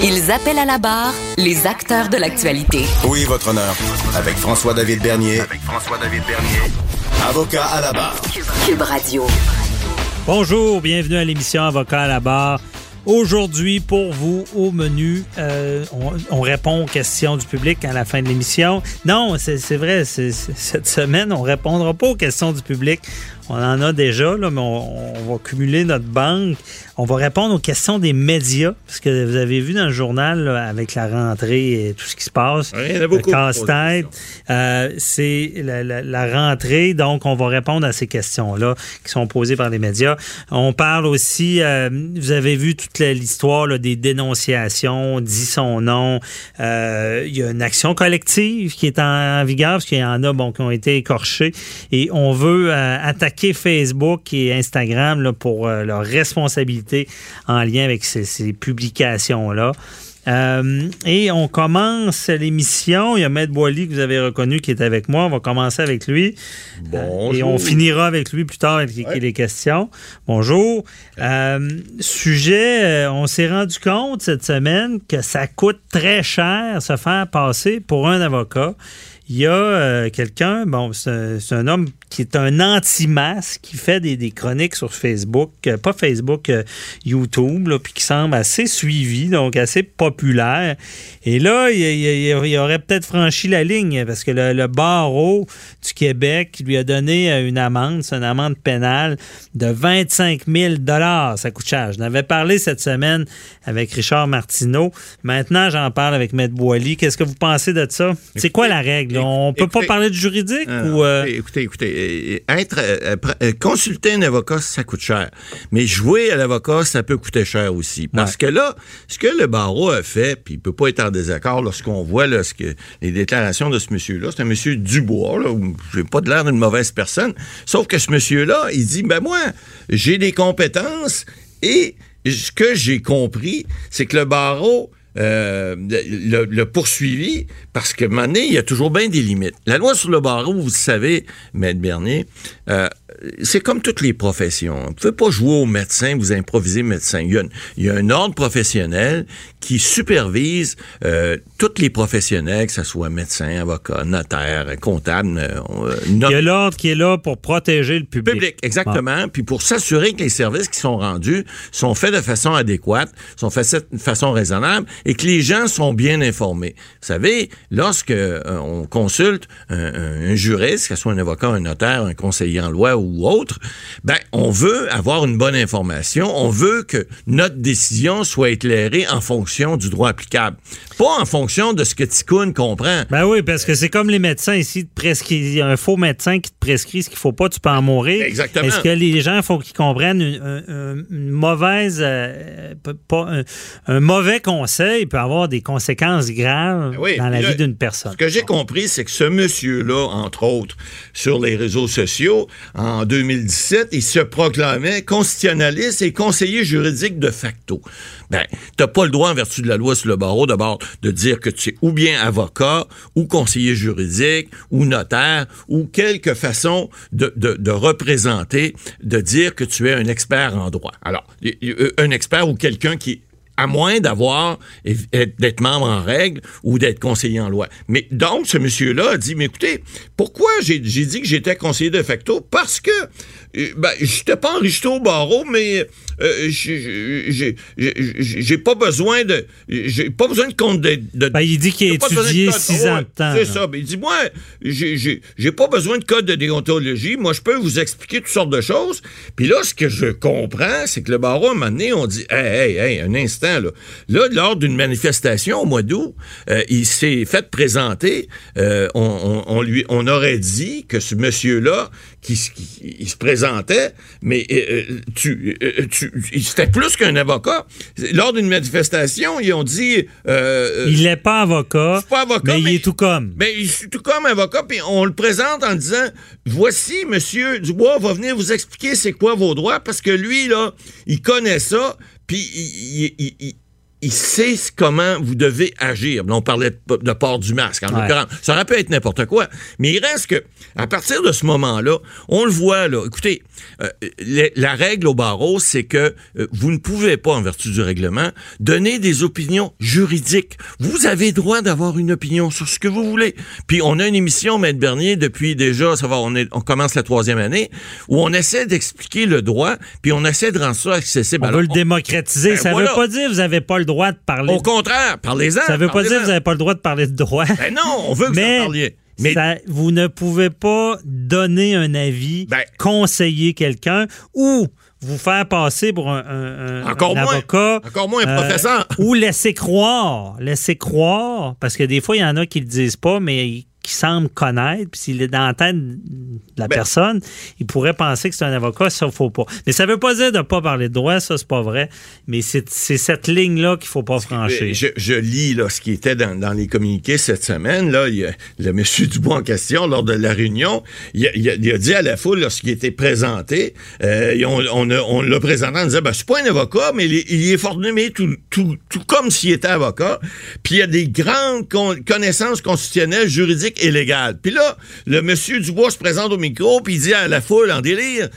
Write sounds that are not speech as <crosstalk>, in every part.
Ils appellent à la barre les acteurs de l'actualité. Oui, votre honneur? Avec François-David Bernier. Avec François-David Bernier. Avocat à la barre. Cube Radio. Bonjour, bienvenue à l'émission Avocat à la barre. Aujourd'hui, pour vous, au menu, euh, on, on, répond aux questions du public à la fin de l'émission. Non, c'est vrai, cette semaine, on répondra pas aux questions du public. On en a déjà, là, mais on, on, va cumuler notre banque. On va répondre aux questions des médias, parce que vous avez vu dans le journal, là, avec la rentrée et tout ce qui se passe, oui, le casse-tête, euh, c'est la, la, la, rentrée, donc on va répondre à ces questions-là qui sont posées par les médias. On parle aussi, euh, vous avez vu toute l'histoire des dénonciations, dit son nom. Euh, il y a une action collective qui est en, en vigueur, parce qu'il y en a bon, qui ont été écorchés, et on veut euh, attaquer Facebook et Instagram là, pour euh, leur responsabilité en lien avec ces, ces publications-là. Euh, et on commence l'émission. Il y a Maître Boily que vous avez reconnu qui est avec moi. On va commencer avec lui. Bonjour. Euh, et on finira avec lui plus tard avec Ouais. les questions. Bonjour. Euh, sujet, on s'est rendu compte cette semaine que ça coûte très cher se faire passer pour un avocat. Il y a euh, quelqu'un, bon, c'est un, c'est un homme qui est un anti-masque, qui fait des, des chroniques sur Facebook, euh, pas Facebook, euh, YouTube, là, puis qui semble assez suivi, donc assez populaire. Et là, il, il- il aurait peut-être franchi la ligne, parce que le, le barreau du Québec lui a donné une amende, c'est une amende pénale de 25 000 Ça coûte cher. Je n'avais parlé cette semaine avec Richard Martineau. Maintenant, j'en parle avec Maître Boily. Qu'est-ce que vous pensez de ça? C'est quoi la règle? On peut pas parler du juridique Ah, ou... euh, Écoutez, écoutez, euh, être, euh, euh, consulter un avocat, ça coûte cher. Mais jouer à l'avocat, ça peut coûter cher aussi. Parce Ouais. que là, ce que le barreau a fait, puis il peut pas être en désaccord lorsqu'on voit là, ce que, les déclarations de ce monsieur-là, c'est un monsieur Dubois, là, j'ai pas de l'air d'une mauvaise personne. Sauf que ce monsieur-là, il dit, ben moi, j'ai des compétences et ce que j'ai compris, c'est que le barreau euh, le, le poursuivi parce que, à il y a toujours bien des limites. La loi sur le barreau, vous savez, Maître Bernier, euh, c'est comme toutes les professions. Vous ne pouvez pas jouer au médecin, vous improviser médecin. Il y a, une- il y a un ordre professionnel qui supervise euh, tous les professionnels, que ce soit médecin, avocat, notaire, comptable, euh, Il y a l'ordre qui est là pour protéger le public. public, exactement. Puis pour s'assurer que les services qui sont rendus sont faits de façon adéquate, sont faits de façon raisonnable et que les gens sont bien informés. Vous savez, lorsque euh, on consulte un, juriste, que ce soit un avocat, un notaire, un conseiller en loi ou autre, ben on veut avoir une bonne information, on veut que notre décision soit éclairée en fonction du droit applicable, pas en fonction de ce que Ticoun comprend. Ben oui, parce que c'est comme les médecins ici, il y a un faux médecin qui te prescrit ce qu'il faut pas, tu peux en mourir. Exactement. Est-ce que les gens, faut qu'ils comprennent une, un- une mauvaise, euh, pas, un, un mauvais conseil peut avoir des conséquences graves Ben oui, dans la là, vie d'une personne. Ce que j'ai compris, c'est que ce monsieur-là, entre autres, sur les réseaux sociaux, en 2017, il se proclamait constitutionnaliste et conseiller juridique de facto. Ben, t'as pas le droit, en vertu de la loi sur le barreau, d'abord, de dire que tu es ou bien avocat, ou conseiller juridique, ou notaire, ou quelque façon de, de, de représenter, de dire que tu es un expert en droit. Alors, y- un expert ou quelqu'un qui à moins d'avoir d'être membre en règle ou d'être conseiller en loi. Mais donc, ce monsieur-là a dit, mais écoutez, pourquoi j'ai dit que j'étais conseiller de facto? Parce que, euh, ben, j'étais pas enregistré au barreau, mais euh, j'ai- pas besoin de, j'ai pas besoin de compte de. de- Ben, il dit qu'il a étudié six ans de temps, C'est là. ça. Ben, il dit, moi, j'ai- pas besoin de code de déontologie. Moi, je peux vous expliquer toutes sortes de choses. Puis là, ce que je comprends, c'est que le barreau, à un moment donné, on dit, hey, hey, hey, un instant, là. Là, lors d'une manifestation au mois d'août, euh, il s'est fait présenter, euh, on, on- on lui, on aurait dit que ce monsieur-là, qui, s- qui- il se présentait, mais euh, euh, tu, euh, tu, c'était plus qu'un avocat. Lors d'une manifestation, ils ont dit, euh, Il n'est pas avocat, je suis pas avocat, mais, il mais- est tout comme. ben, il est tout comme avocat, puis on le présente en disant Voici, monsieur Dubois va venir vous expliquer c'est quoi vos droits, parce que lui, là, il connaît ça, puis il, il- il- il- sait comment vous devez agir. Là, on parlait de, port du masque, en Ouais. l'occurrence. Ça aurait pu être n'importe quoi. Mais il reste que, à partir de ce moment-là, on le voit, là. Écoutez, euh, les- la règle au barreau, c'est que euh, vous ne pouvez pas, en vertu du règlement, donner des opinions juridiques. Vous avez droit d'avoir une opinion sur ce que vous voulez. Puis on a une émission, Maître Bernier, depuis déjà, ça va, on, est, on commence la troisième année, où on essaie d'expliquer le droit, puis on essaie de rendre ça accessible. On Alors, veut le démocratiser. Ben ça ne voilà. veut pas dire que vous n'avez pas le droit de parler. Au contraire, parlez-en. ça ne veut pas dire que vous n'avez pas le droit de parler de droit. <laughs> Ben non, on veut que vous en Mais, parliez. Mais ça- vous ne pouvez pas donner un avis, Ben- conseiller quelqu'un ou vous faire passer pour un, Encore un moins. avocat. Encore moins un professeur. Ou laisser croire. Laisser croire. Parce que des fois, il y en a qui le disent pas, mais qui semblent connaître. Puis s'il est dans la tête de la Ben- personne, il pourrait penser que c'est un avocat. Ça, faut pas. Mais ça veut pas dire de ne pas parler de droit. Ça, c'est pas vrai. Mais c'est cette ligne-là qu'il faut pas franchir. Je, je lis là, ce qui était dans, dans les communiqués cette semaine. Là, il y le monsieur <laughs> Dubois en question, lors de la réunion, il a, il a- il a dit à la foule, lorsqu'il était présenté, euh, on, on, on l'a présenté en disant, ben, c'est pas un avocat, mais il est, il est formé tout, tout, tout comme s'il était avocat. Puis il a des grandes con- connaissances constitutionnelles, juridiques et légales. Puis là, le monsieur Dubois se présente au micro, puis il dit à la foule en délire,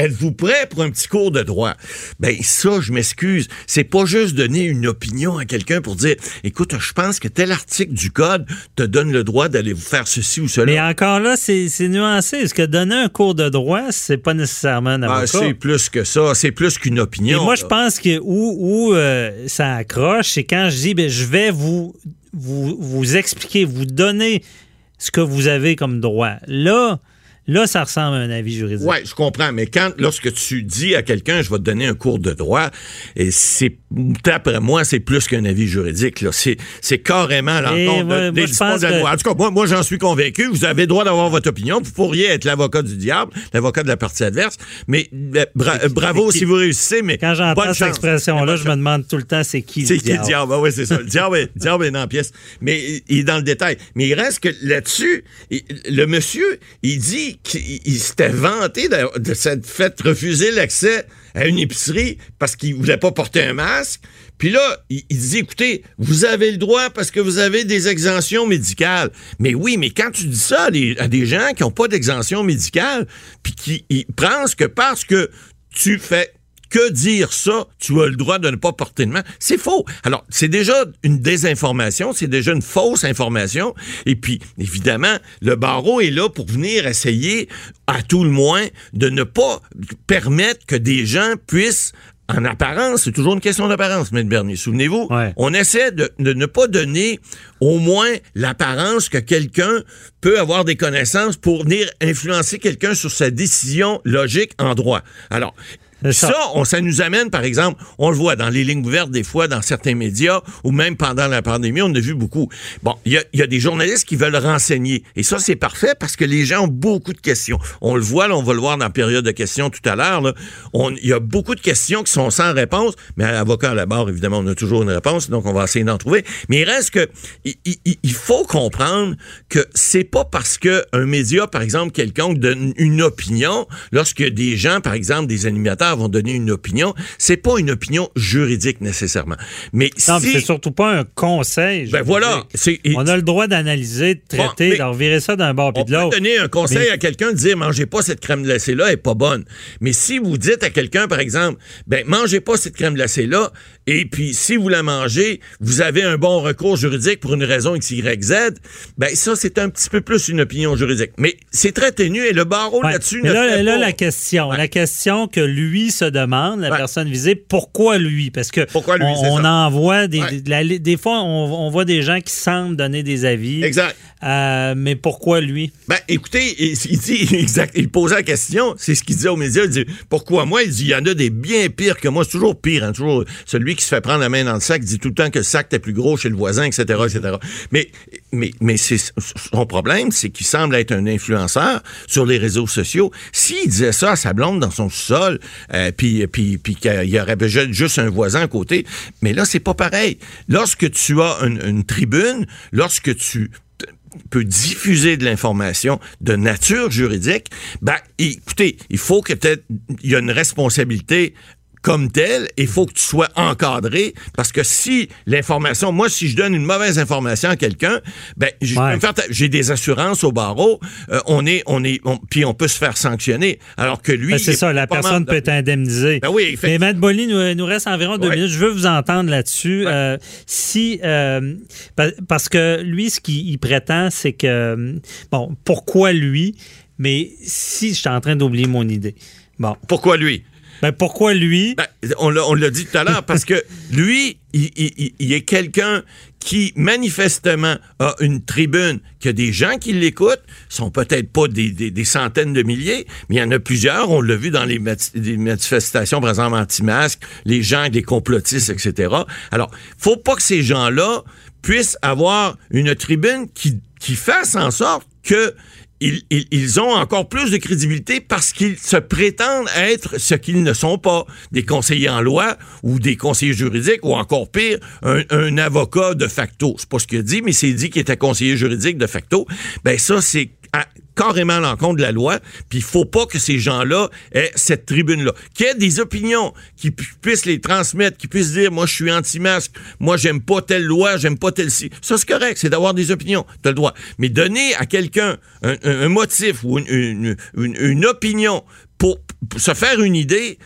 Êtes-vous prêt pour un petit cours de droit? Ben ça, je m'excuse. C'est pas juste donner une opinion à quelqu'un pour dire, écoute, je pense que tel article du code te donne le droit d'aller vous faire ceci ou cela. Mais encore là, c'est nuancé. Est-ce que donner un cours de droit, c'est pas nécessairement un Ah, c'est plus que ça. C'est plus qu'une Et opinion. moi, là. je pense que où, où, euh, ça accroche, c'est quand je dis, ben, je vais vous, vous, vous expliquer, vous donner ce que vous avez comme droit. Là, là, ça ressemble à un avis juridique. Ouais, je comprends, mais quand lorsque tu dis à quelqu'un je vais te donner un cours de droit, et c'est d'après moi, c'est plus qu'un avis juridique là, c'est c'est carrément Et l'encontre des dispositions de la loi. En tout cas, moi, moi j'en suis convaincu, vous avez le droit d'avoir votre opinion, vous pourriez être l'avocat du diable, l'avocat de la partie adverse, mais euh, bra- euh, bravo si vous réussissez, mais Quand j'entends cette expression-là, je me demande tout le temps c'est qui C'est le qui le diable? diable? Ah oui, c'est ça. Le diable, est, le <laughs> diable est dans la pièce. Mais il est dans le détail. Mais il reste que là-dessus, le monsieur, il dit qu'il il s'était vanté de, s'être fait refuser l'accès à une épicerie parce qu'il voulait pas porter un masque. Puis là, il, il dit, écoutez, vous avez le droit parce que vous avez des exemptions médicales. Mais oui, mais quand tu dis ça à des, gens qui n'ont pas d'exemption médicale, puis qui pensent que parce que tu fais que dire ça, tu as le droit de ne pas porter de masque. C'est faux. Alors, c'est déjà une désinformation, c'est déjà une fausse information. Et puis, évidemment, le barreau est là pour venir essayer, à tout le moins, de ne pas permettre que des gens puissent en apparence, c'est toujours une question d'apparence, M. Bernier. Souvenez-vous, Ouais. on essaie de, de ne pas donner au moins l'apparence que quelqu'un peut avoir des connaissances pour venir influencer quelqu'un sur sa décision logique en droit. Alors, ça. ça, on, ça nous amène, par exemple, on le voit dans les lignes ouvertes des fois, dans certains médias, ou même pendant la pandémie, on a vu beaucoup. Bon, il y y a des journalistes qui veulent renseigner. Et ça, c'est parfait parce que les gens ont beaucoup de questions. On le voit, là, on va le voir dans la période de questions tout à l'heure. Il y a beaucoup de questions qui sont sans réponse, mais à l'avocat à la barre, évidemment, on a toujours une réponse, donc on va essayer d'en trouver. Mais il reste que, il, il- faut comprendre que c'est pas parce que un média, par exemple, quelconque donne une opinion, lorsque des gens, par exemple, des animateurs vont donner une opinion, c'est pas une opinion juridique nécessairement. Mais Non, si... c'est surtout pas un conseil. Ben voilà, On a le droit d'analyser, de Bon, traiter, mais- d'en virer ça d'un bord puis On de peut l'autre. donner un conseil Mais- à quelqu'un de dire mangez pas cette crème glacée là, elle est pas bonne. Mais si vous dites à quelqu'un par exemple, ben mangez pas cette crème glacée là et puis si vous la mangez, vous avez un bon recours juridique pour une raison X, Y, Z, ben ça, c'est un petit peu plus une opinion juridique. Mais c'est très ténu et le barreau Ouais. là-dessus ne là, fait là, pas- la question, Ouais. la question que lui se demande, la Ouais. personne visée, pourquoi lui? Parce que Pourquoi lui, on, on en voit des, des, la- des fois, on, on voit des gens qui semblent donner des avis. Exact. Euh, mais pourquoi lui? Ben, écoutez, il, dit <laughs> exact. Il posait la question, c'est ce qu'il disait aux médias. Il dit Pourquoi moi? Il dit Il y en a des bien pires que moi. C'est toujours pire, hein, toujours celui qui se fait prendre la main dans le sac, dit tout le temps que le sac était plus gros chez le voisin, etc. etc. Mais, mais, mais c'est son problème, c'est qu'il semble être un influenceur sur les réseaux sociaux. S'il disait ça à sa blonde dans son sol, euh, puis, puis, puis qu'il y aurait juste un voisin à côté, mais là, c'est pas pareil. Lorsque tu as une tribune, lorsque tu peut diffuser de l'information de nature juridique, ben, écoutez, il faut que t'aies- il y a une responsabilité comme telle, il faut que tu sois encadré parce que si l'information, moi, si je donne une mauvaise information à quelqu'un, ben, Ouais. ta- j'ai des assurances au barreau, euh, on est, on est, on- puis on peut se faire sanctionner, alors que lui, Ben, c'est est ça, la personne de- peut être indemnisée. Ben oui, Mais effectivement. Matt Bolly, nous, nous reste environ deux Ouais. minutes. Je veux vous entendre là-dessus. Euh, si, euh, pa- parce que lui, ce qu'il il prétend, c'est que, bon, pourquoi lui? Mais si je suis en train d'oublier mon idée. Bon, Pourquoi lui? Ben pourquoi lui? Ben, on l'a on l'a dit tout à l'heure, parce que <laughs> lui, il, il- il- est quelqu'un qui, manifestement, a une tribune, a des gens qui l'écoutent, sont peut-être pas des, des- des centaines de milliers, mais il y en a plusieurs, on l'a vu dans les, manifestations, par exemple, anti-masques, les gens, des complotistes, etc. Alors, faut pas que ces gens-là puissent avoir une tribune qui, qui fasse en sorte que ils, ont encore plus de crédibilité parce qu'ils se prétendent être ce qu'ils ne sont pas, des conseillers en loi ou des conseillers juridiques ou encore pire, un, avocat de facto. C'est pas ce qu'il dit, mais c'est dit qu'il était conseiller juridique de facto. Ben ça, c'est à- carrément à l'encontre de la loi, puis il faut pas que ces gens-là aient cette tribune-là. Qu'il y ait des opinions, qui pu- puissent les transmettre, qui puissent dire, moi, je suis anti-masque, moi, j'aime pas telle loi, j'aime pas telle ci. Ça, c'est correct, c'est d'avoir des opinions, tu as le droit. Mais donner à quelqu'un un, motif ou une, opinion pour se faire une idée,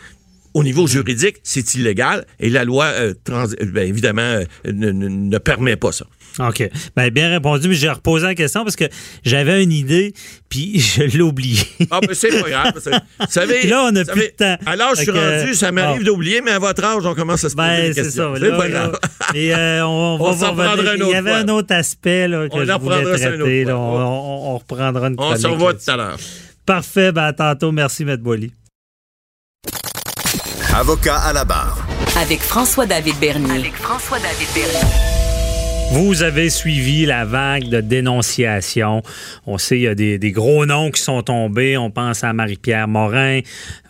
au niveau juridique, c'est illégal et la loi, euh, trans- euh, ben, évidemment, euh, ne, ne- ne permet pas ça. OK. Ben, bien répondu, mais j'ai reposé la question parce que j'avais une idée, puis <laughs> je l'ai oubliée. Ah, ben c'est pas grave. Vous <laughs> savez, là, on a vous plus de temps. Où je suis rendu, ça m'arrive d'oublier, mais à votre âge, on commence à se poser Ben, des c'est questions. pas grave. Et euh, on, On <laughs> va s'en reprendra une Il y autre avait fois. un autre aspect là, que On je voulais reprendra ça une traiter. autre là. on, on- on reprendra une On se revoit tout à l'heure. Parfait. Ben, à tantôt. Merci, M. Boily. Avocat à la barre. Avec François-David Bernier. Avec François-David Bernier. Vous avez suivi la vague de dénonciation. On sait il y a des, gros noms qui sont tombés. On pense à Marie-Pierre Morin.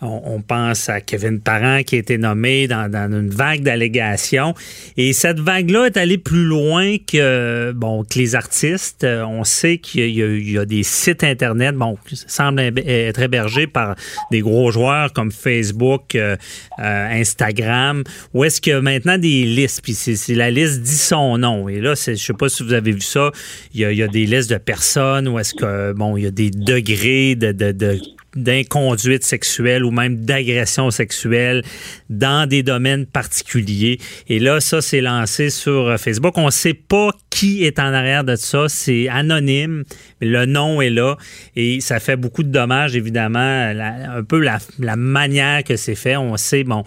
On, pense à Kevin Parent qui a été nommé dans, une vague d'allégations. Et cette vague-là est allée plus loin que, bon, que les artistes. Euh, On sait qu'il y, a- des sites Internet bon, qui semblent être hébergés par des gros joueurs comme Facebook, euh, euh, Instagram, où est-ce qu'il y a maintenant des listes? Puis c'est la liste dit son nom. C'est- je sais pas si vous avez vu ça. Il y a, des listes de personnes où est-ce que, bon, il y a des degrés de, de, de d'inconduite sexuelle ou même d'agression sexuelle dans des domaines particuliers. Et là, ça, c'est lancé sur euh, Facebook. On ne sait pas qui est en arrière de ça. C'est anonyme, mais le nom est là. Et ça fait beaucoup de dommages, évidemment. Un peu la, la manière que c'est fait. On sait, bon,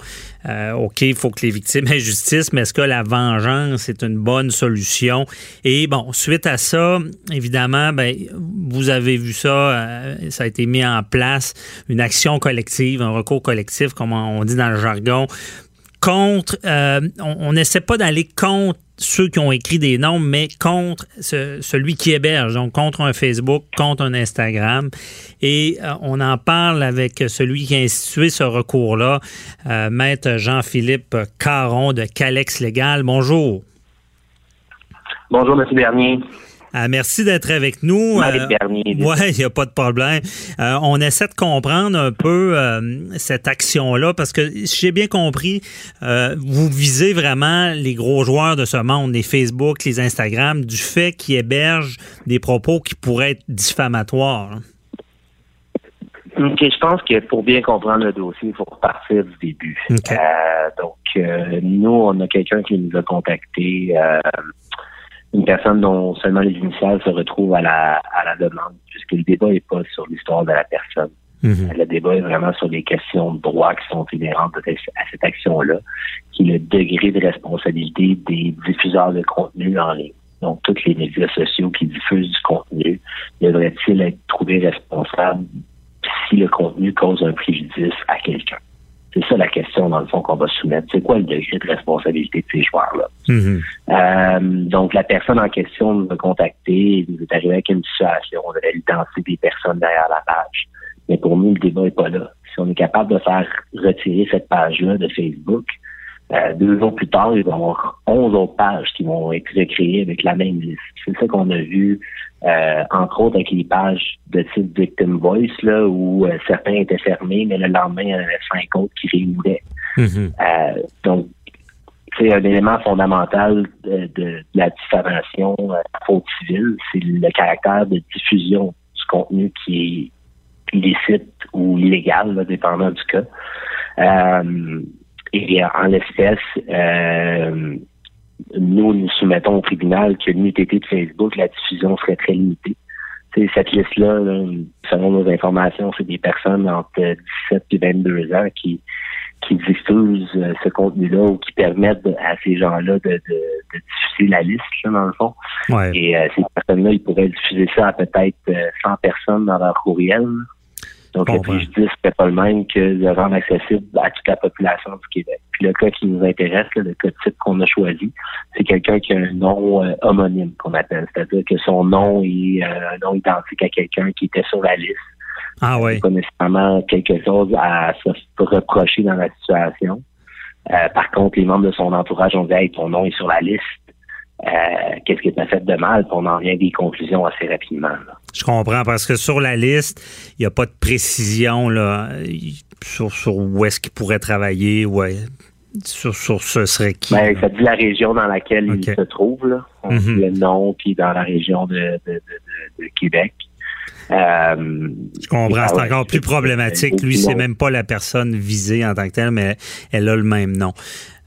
euh, OK, il faut que les victimes aient justice, mais est-ce que la vengeance est une bonne solution? Et bon, suite à ça, évidemment, ben, vous avez vu ça, euh, ça a été mis en place, une action collective, un recours collectif, comme on dit dans le jargon, contre, euh, on n'essaie pas d'aller contre ceux qui ont écrit des noms, mais contre ce- celui qui héberge, donc contre un Facebook, contre un Instagram. Et euh, on en parle avec celui qui a institué ce recours-là, euh, Maître Jean-Philippe Caron de Calex Légal. Bonjour. Bonjour, M. Bernier. Euh, merci d'être avec nous. Euh. Ouais, il n'y a pas de problème. Euh, on essaie de comprendre un peu euh, cette action-là parce que si j'ai bien compris, vous visez vraiment les gros joueurs de ce monde, les Facebook, les Instagram, du fait qu'ils hébergent des propos qui pourraient être diffamatoires. je pense que pour bien comprendre le dossier, il faut repartir du début. Donc, nous, on a quelqu'un qui nous a contacté, euh, une personne dont seulement les initiales se retrouvent à la, à la demande, puisque le débat n'est pas sur l'histoire de la personne. Mhm. Le débat est vraiment sur les questions de droit qui sont inhérentes à cette action-là, qui est le degré de responsabilité des diffuseurs de contenu en ligne. Donc, tous les médias sociaux qui diffusent du contenu devraient-ils être trouvés responsables si le contenu cause un préjudice à quelqu'un? C'est ça la question, dans le fond, qu'on va soumettre. C'est quoi le degré de responsabilité de ces joueurs-là? Mhm. Euh, donc, la personne en question nous a contacté, nous est arrivé avec une situation, on avait l'identité des personnes derrière la page. Mais pour nous, le débat n'est pas là. Si on est capable de faire retirer cette page-là de Facebook, euh, deux jours plus tard, il va y avoir 11 autres pages qui vont être recréées avec la même liste. C'est ça qu'on a vu, euh, entre autres avec les pages de type Victim Voice, là, où euh, certains étaient fermés, mais le lendemain, il y en avait cinq autres qui réouvraient. Mhm. Euh, donc, c'est un élément fondamental de, de- de la diffamation euh, faute civile, c'est le caractère de diffusion du contenu qui est illicite ou illégal, là, dépendant du cas. Euh, et en l'espèce, euh, nous, nous soumettons au tribunal que l'unité de Facebook, la diffusion serait très limitée. Cette liste-là, là, selon nos informations, c'est des personnes entre 17 et 22 ans qui, qui diffusent euh, ce contenu-là ou qui permettent à ces gens-là de, de, de diffuser la liste, là, dans le fond. Ouais. Et euh, ces personnes-là, ils pourraient diffuser ça à peut-être euh, 100 personnes dans leur courriel. Donc, le Comprends. préjudice serait pas le même que de le rendre accessible à toute la population du Québec. Puis le cas qui nous intéresse, là, le cas type qu'on a choisi, c'est quelqu'un qui a un nom euh, homonyme, qu'on appelle. C'est-à-dire que son nom est euh, un nom identique à quelqu'un qui était sur la liste. Ah oui. Pas nécessairement quelque chose à se reprocher dans la situation. Euh, par contre, les membres de son entourage ont dit Hey, ton nom est sur la liste. Euh, Qu'est-ce que tu as fait de mal? Puis on en vient à des conclusions assez rapidement. là? Je comprends parce que sur la liste, il n'y a pas de précision là, sur, sur où est-ce qu'il pourrait travailler, ouais, sur, sur ce serait qui. Ben, ça dit la région dans laquelle il se trouve. Là. On Mhm. dit le nom, puis dans la région de, de, de, de- de Québec. Euh, Je comprends, c'est encore plus problématique. Lui, c'est même pas la personne visée en tant que telle, mais elle a le même nom.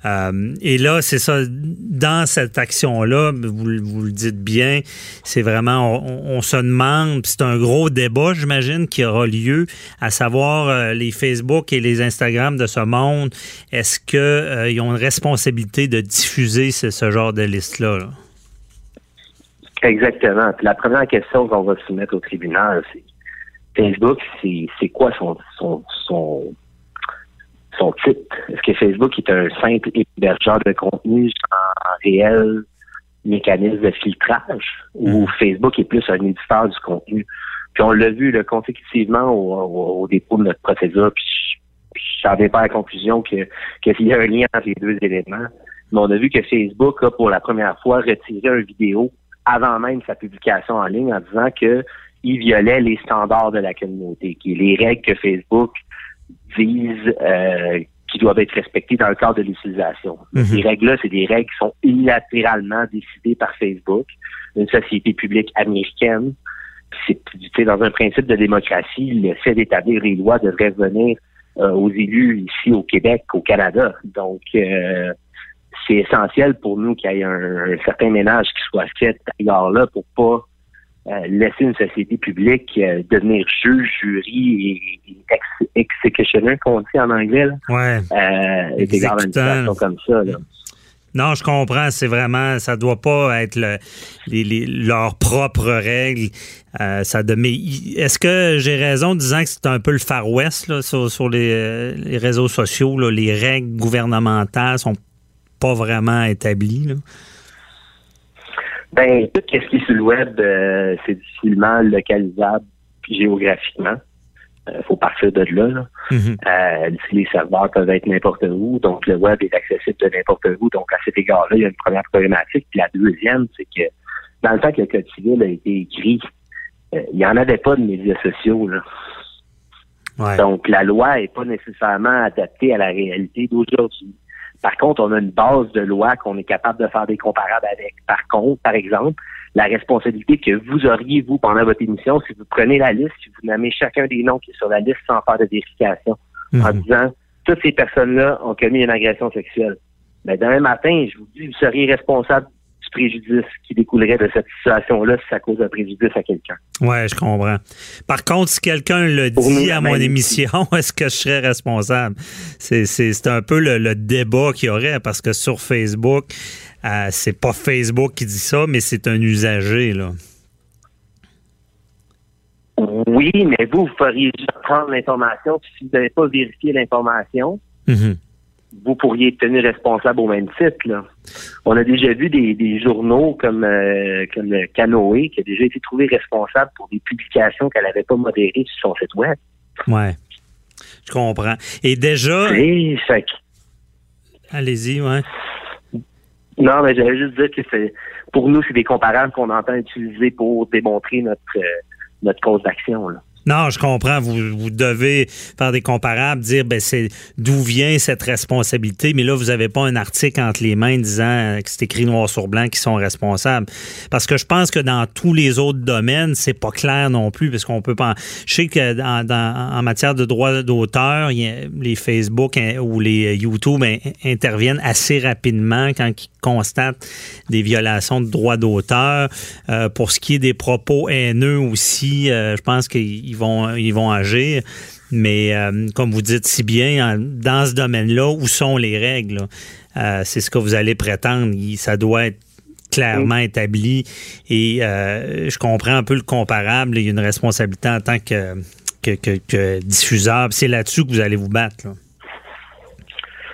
Euh, et là, c'est ça, dans cette action-là, vous, vous le dites bien, c'est vraiment, on, on se demande, c'est un gros débat, j'imagine, qui aura lieu, à savoir euh, les Facebook et les Instagram de ce monde, est-ce que euh, ont une responsabilité de diffuser ce, genre de liste-là? là? Exactement. La première question qu'on va soumettre au tribunal, c'est Facebook, c'est c'est quoi son son son son titre? Est-ce que Facebook est un simple hébergeur de contenu sans réel mécanisme de filtrage? Ou Facebook est plus un éditeur du contenu? Puis on l'a vu là, consécutivement au, au- au dépôt de notre procédure, puis je- puis j'en pas à la conclusion que qu'il y a un lien entre les deux éléments. Mais on a vu que Facebook a pour la première fois retiré une vidéo avant même sa publication en ligne en disant que il violait les standards de la communauté, qui est les règles que Facebook vise euh, qui doivent être respectées dans le cadre de l'utilisation. Mhm. Ces règles-là, c'est des règles qui sont unilatéralement décidées par Facebook, une société publique américaine. C'est dans un principe de démocratie, le fait d'établir les lois devrait venir euh, aux élus ici au Québec, au Canada. Donc, euh, c'est essentiel pour nous qu'il y ait un, un certain ménage qui soit fait ailleurs là pour pas laisser une société publique euh, devenir juge, jury et, et ex- executioner, qu'on dit en anglais, là, Ouais. euh, une Exécutant. situation comme ça. Là. Non, je comprends. C'est vraiment, ça doit pas être le, les, les- leurs propres règles. Euh, ça de, mais est-ce que j'ai raison en disant que c'est un peu le Far West là, sur, sur les, euh, les réseaux sociaux? là, les règles gouvernementales sont pas vraiment établies. là? Ben, tout ce qui est sur le web, euh, c'est difficilement localisable géographiquement. Il faut partir de là. là. Mhm. Euh, les serveurs peuvent être n'importe où, donc le web est accessible de n'importe où. Donc, à cet égard-là, il y a une première problématique. Puis la deuxième, c'est que dans le temps que le Code civil a été écrit, euh, il n'y en avait pas de médias sociaux. Là. Ouais. Donc, la loi n'est pas nécessairement adaptée à la réalité d'aujourd'hui. Par contre, on a une base de loi qu'on est capable de faire des comparables avec. Par contre, par exemple, la responsabilité que vous auriez, vous, pendant votre émission, si vous prenez la liste, si vous nommez chacun des noms qui est sur la liste sans faire de vérification, en disant, toutes ces personnes-là ont commis une agression sexuelle. Mais demain matin, je vous dis, vous seriez responsable préjudice qui découlerait de cette situation-là si ça cause un préjudice à quelqu'un. Ouais, je comprends. Par contre, si quelqu'un le Pour dit nous, à mon émission, <laughs> est-ce que je serais responsable? C'est, un peu le, le débat qu'il y aurait parce que sur Facebook, euh, c'est pas Facebook qui dit ça, mais c'est un usager, là. Oui, mais vous, vous feriez juste prendre l'information, puis si vous n'avez pas vérifié l'information, Mhm. Vous pourriez être tenu responsable au même titre. Là. On a déjà vu des, des journaux comme, euh, comme le Canoë qui a déjà été trouvé responsable pour des publications qu'elle n'avait pas modérées sur son site web. Ouais. Je comprends. Et déjà, Et fait allez-y, ouais. non, mais j'allais juste dire que c'est pour nous, c'est des comparables qu'on entend utiliser pour démontrer notre euh, notre cause d'action. là. Non, je comprends. Vous, devez faire des comparables, dire ben c'est d'où vient cette responsabilité, mais là, vous n'avez pas un article entre les mains disant que c'est écrit noir sur blanc qui sont responsables. Parce que je pense que dans tous les autres domaines, c'est pas clair non plus, parce qu'on peut pas. Je sais que dans, matière de droit d'auteur, les Facebook ou les YouTube interviennent assez rapidement quand ils constatent des violations de droits d'auteur. Euh, pour ce qui est des propos haineux aussi, euh, je pense qu'ils vont, ils vont agir. Mais euh, comme vous dites si bien, en- dans ce domaine-là, où sont les règles? Euh, c'est ce que vous allez prétendre. Ça doit être clairement établi. Et euh, je comprends un peu le comparable. Il y a une responsabilité en tant que, que, que- que diffuseur. C'est là-dessus que vous allez vous battre. là.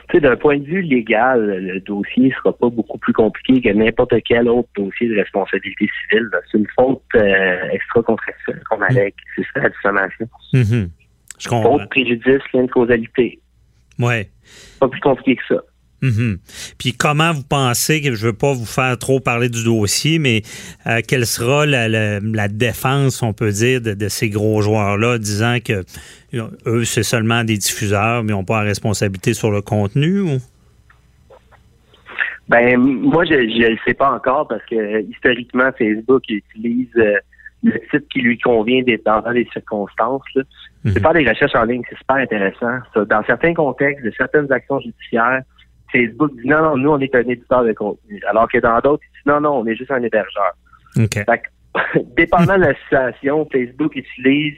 Tu sais, d'un point de vue légal, le dossier sera pas beaucoup plus compliqué que n'importe quel autre dossier de responsabilité civile. C'est une faute euh, extra-contractuelle qu'on allègue. C'est ça la diffamation. Mhm. Je comprends. Faute, préjudice, lien de causalité. Ouais. Pas plus compliqué que ça. Mhm. Puis comment vous pensez, que je veux pas vous faire trop parler du dossier, mais euh, quelle sera la, la- la défense, on peut dire, de, de ces gros joueurs-là, disant que euh, eux, c'est seulement des diffuseurs, mais ils n'ont pas la responsabilité sur le contenu? Ou? Ben, moi, je ne le sais pas encore parce que historiquement, Facebook utilise euh, le type qui lui convient dépendant des circonstances. là. C'est faire des recherches en ligne, c'est super intéressant. Ça, dans certains contextes, de certaines actions judiciaires, Facebook dit non, non, nous, on est un éditeur de contenu. Alors que dans d'autres, il dit non, non, on est juste un hébergeur. OK. Fait que, <laughs> dépendant de la situation, Facebook utilise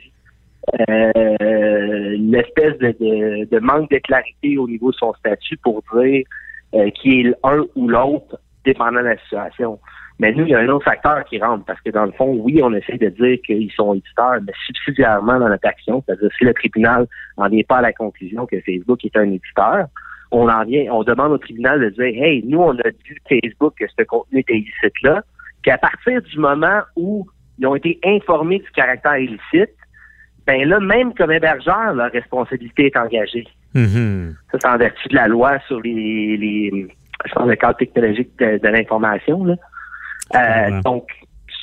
euh, une espèce de, de- de manque de clarité au niveau de son statut pour dire euh, qui est l'un ou l'autre, dépendant de la situation. Mais nous, il y a un autre facteur qui rentre, parce que dans le fond, oui, on essaie de dire qu'ils sont éditeurs, mais subsidiairement dans notre action, c'est-à-dire si le tribunal n'en vient pas à la conclusion que Facebook est un éditeur, on en vient, on demande au tribunal de dire Hey, nous, on a dit Facebook que ce contenu était illicite là, qu'à partir du moment où ils ont été informés du caractère illicite, ben là, même comme hébergeur, leur responsabilité est engagée. Mhm. Ça, c'est en vertu de la loi sur les, les je pense, le cadre technologique de, de l'information. Là. Euh, donc,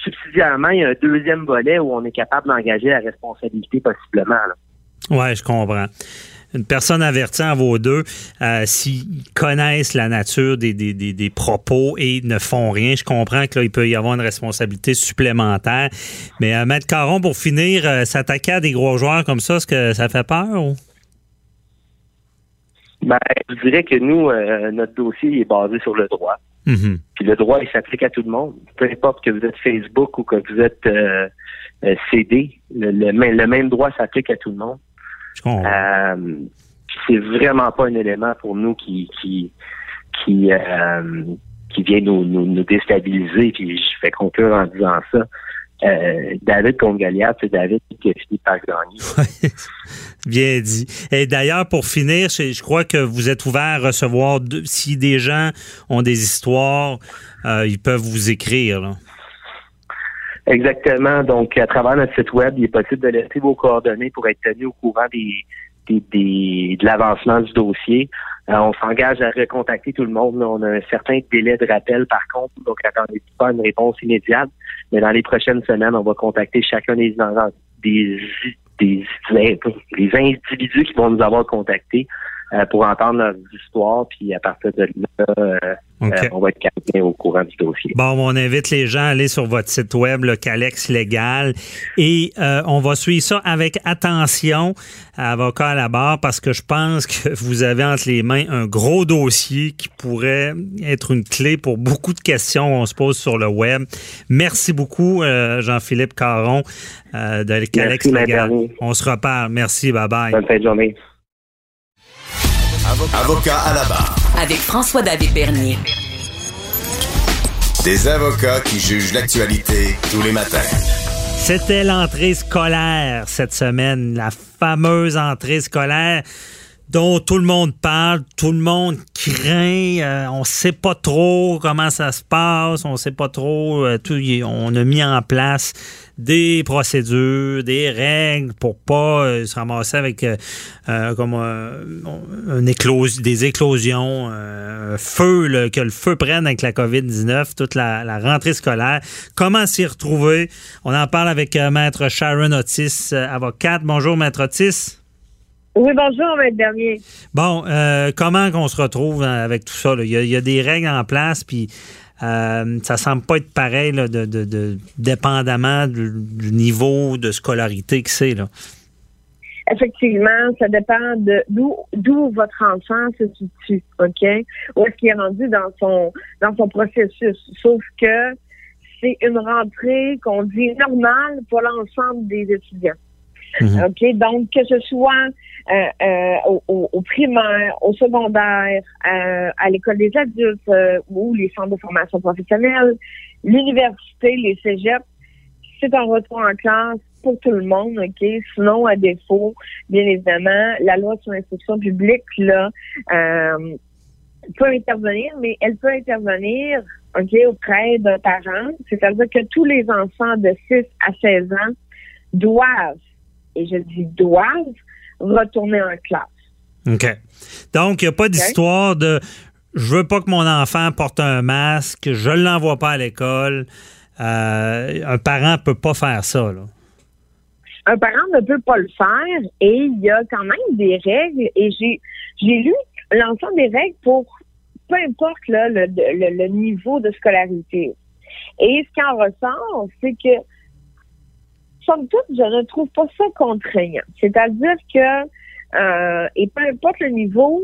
subsidiairement, il y a un deuxième volet où on est capable d'engager la responsabilité possiblement. Là. Ouais, je comprends. Une personne avertie en vaut deux euh, s'ils connaissent la nature des, des, des, des propos et ne font rien. Je comprends que là, il peut y avoir une responsabilité supplémentaire. Mais euh, Maître Caron, pour finir, euh, s'attaquer à des gros joueurs comme ça, est-ce que ça fait peur? Ou? Ben, je dirais que nous, euh, notre dossier est basé sur le droit. Mhm. Puis le droit, il s'applique à tout le monde. Peu importe que vous êtes Facebook ou que vous êtes CD, le, le même droit s'applique à tout le monde. Je comprends. Euh, c'est vraiment pas un élément pour nous qui qui qui euh, qui vient nous, nous, nous déstabiliser. Puis je fais conclure en disant ça. Euh, David contre Goliath, c'est David qui a fini par gagner. <laughs> Bien dit. Et d'ailleurs, pour finir, je, crois que vous êtes ouvert à recevoir, si des gens ont des histoires, euh, ils peuvent vous écrire. là. Exactement. Donc, à travers notre site web, il est possible de laisser vos coordonnées pour être tenu au courant des, des, des- de l'avancement du dossier. Euh, on s'engage à recontacter tout le monde. On a un certain délai de rappel, par contre, donc attendez pas une réponse immédiate. Mais dans les prochaines semaines, on va contacter chacun des des, des, des, individus qui vont nous avoir contactés euh, pour entendre leurs histoires. Puis à partir de là, euh, Euh, on va être calmé au courant du dossier. Bon, on invite les gens à aller sur votre site web, le Calex Légal, et euh, on va suivre ça avec attention, avocat à la barre, parce que je pense que vous avez entre les mains un gros dossier qui pourrait être une clé pour beaucoup de questions qu'on se pose sur le web. Merci beaucoup, euh, Jean-Philippe Caron euh, de Calex Légal. On se reparle. Merci, bye bye. Bonne fin de journée. Avocat à la barre. Avec François-David Bernier. Des avocats qui jugent l'actualité tous les matins. C'était l'entrée scolaire cette semaine, la fameuse entrée scolaire dont tout le monde parle, tout le monde craint, euh, on sait pas trop comment ça se passe, on sait pas trop, euh, tout, on a mis en place des procédures, des règles pour pas euh, se ramasser avec euh, comme euh, un éclos- des éclosions, feu, là, que le feu prenne avec la COVID-19, toute la, la rentrée scolaire. Comment s'y retrouver? On en parle avec Maître Sharon Otis, avocate. Bonjour, Maître Otis. Oui, bonjour, Maître Bernier. Bon, euh, comment qu'on se retrouve euh, avec tout ça? là? Il, y a, il y a des règles en place, puis euh, ça semble pas être pareil, là, de, de- de- dépendamment du, du niveau de scolarité que c'est. là. Effectivement, ça dépend de d'où d'où votre enfant se situe, OK? Où est-ce qu'il est rendu dans son dans son processus? Sauf que c'est une rentrée qu'on dit normale pour l'ensemble des étudiants. Mhm. OK? Donc, que ce soit euh, euh, au, au- au primaire, au secondaire, euh, à l'école des adultes euh, ou les centres de formation professionnelle, l'université, les cégeps, c'est un retour en classe pour tout le monde, OK? Sinon, à défaut, bien évidemment, la loi sur l'instruction publique, là, euh, peut intervenir, mais elle peut intervenir, OK, auprès d'un parent. C'est-à-dire que tous les enfants de 6 à 16 ans doivent, et je dis doivent, retourner en classe. OK. Donc, il n'y a pas d'histoire de je veux pas que mon enfant porte un masque, je ne l'envoie pas à l'école. Euh, un parent peut pas faire ça. Là. un parent ne peut pas le faire et il y a quand même des règles et j'ai j'ai lu l'ensemble des règles pour peu importe là, le, le, le niveau de scolarité. Et ce qui en ressort, c'est que somme toute, je ne trouve pas ça contraignant. C'est-à-dire que euh, et peu importe le niveau,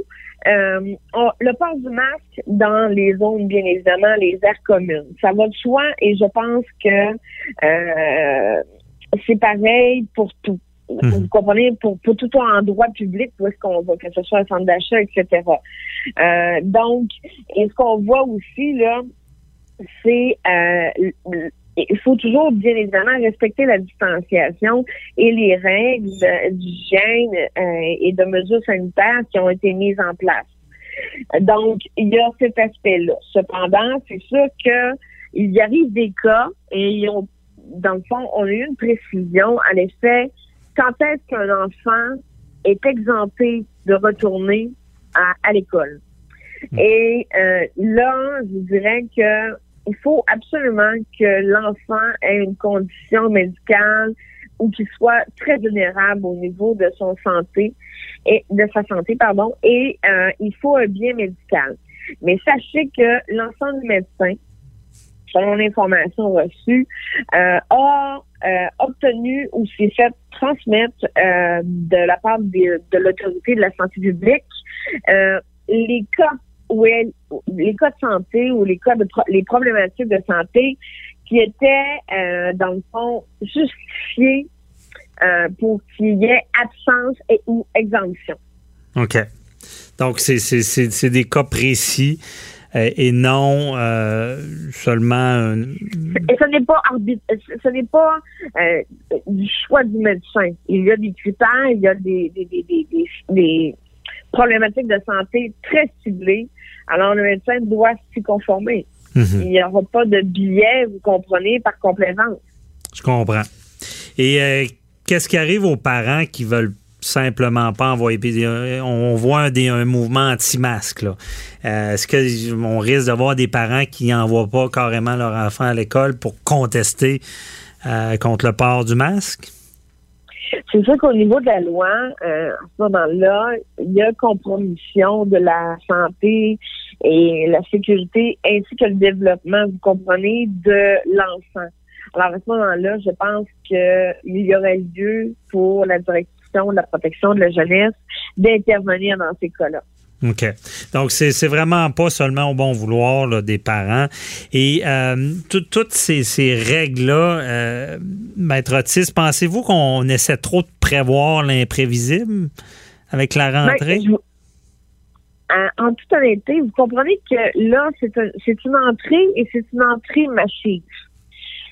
euh, on- le port du masque dans les zones, bien évidemment, les aires communes, ça va de soi et je pense que euh, c'est pareil pour tout. Vous comprenez, pour, pour tout endroit public, où est-ce qu'on va, que ce soit un centre d'achat, etc. Euh, donc, et ce qu'on voit aussi, là, c'est euh, il faut toujours, bien évidemment, respecter la distanciation et les règles d'hygiène euh, et de mesures sanitaires qui ont été mises en place. Donc, il y a cet aspect-là. Cependant, c'est sûr que il y arrive des cas et ils ont, dans le fond, on a eu une précision. En effet, quand est-ce qu'un enfant est exempté de retourner à, à l'école? Et euh, là, je dirais que il faut absolument que l'enfant ait une condition médicale ou qu'il soit très vulnérable au niveau de son santé et de sa santé, pardon, et euh, il faut un bien médical. Mais sachez que l'ensemble des médecins, selon l'information reçue, euh, a euh, obtenu ou s'est fait transmettre de la part de l'autorité de la santé publique les cas où elle, les cas de santé ou les cas de pro- les problématiques de santé qui étaient euh, dans le fond justifiés euh, pour qu'il y ait absence et ou exemption. OK. Donc, c'est- c'est c'est- c'est des cas précis euh, et non euh, seulement Et ce n'est pas ce n'est pas euh, du choix du médecin. Il y a des critères, il y a des, des, des- des problématiques de santé très ciblées. Alors, le médecin doit s'y conformer. Mhm. Il n'y aura pas de billet, vous comprenez, par complaisance. Je comprends. Et euh, qu'est-ce qui arrive aux parents qui veulent simplement pas envoyer euh, on voit un, des- un mouvement anti-masque. Euh, est-ce que on risque d'avoir des parents qui n'envoient pas carrément leur enfant à l'école pour contester euh, contre le port du masque? C'est sûr qu'au niveau de la loi, euh, à ce moment-là, il y a compromission de la santé et la sécurité ainsi que le développement, vous comprenez, de l'enfant. Alors à ce moment-là, je pense qu'il y aurait lieu pour la direction de la protection de la jeunesse d'intervenir dans ces cas-là. OK. Donc, c'est vraiment pas seulement au bon vouloir là, des parents. Et euh, toutes ces, ces règles-là, euh, Maître Otis, pensez-vous qu'on essaie trop de prévoir l'imprévisible avec la Ben, rentrée? je- en, en toute honnêteté, vous comprenez que là, c'est un- c'est une entrée et c'est une entrée massive.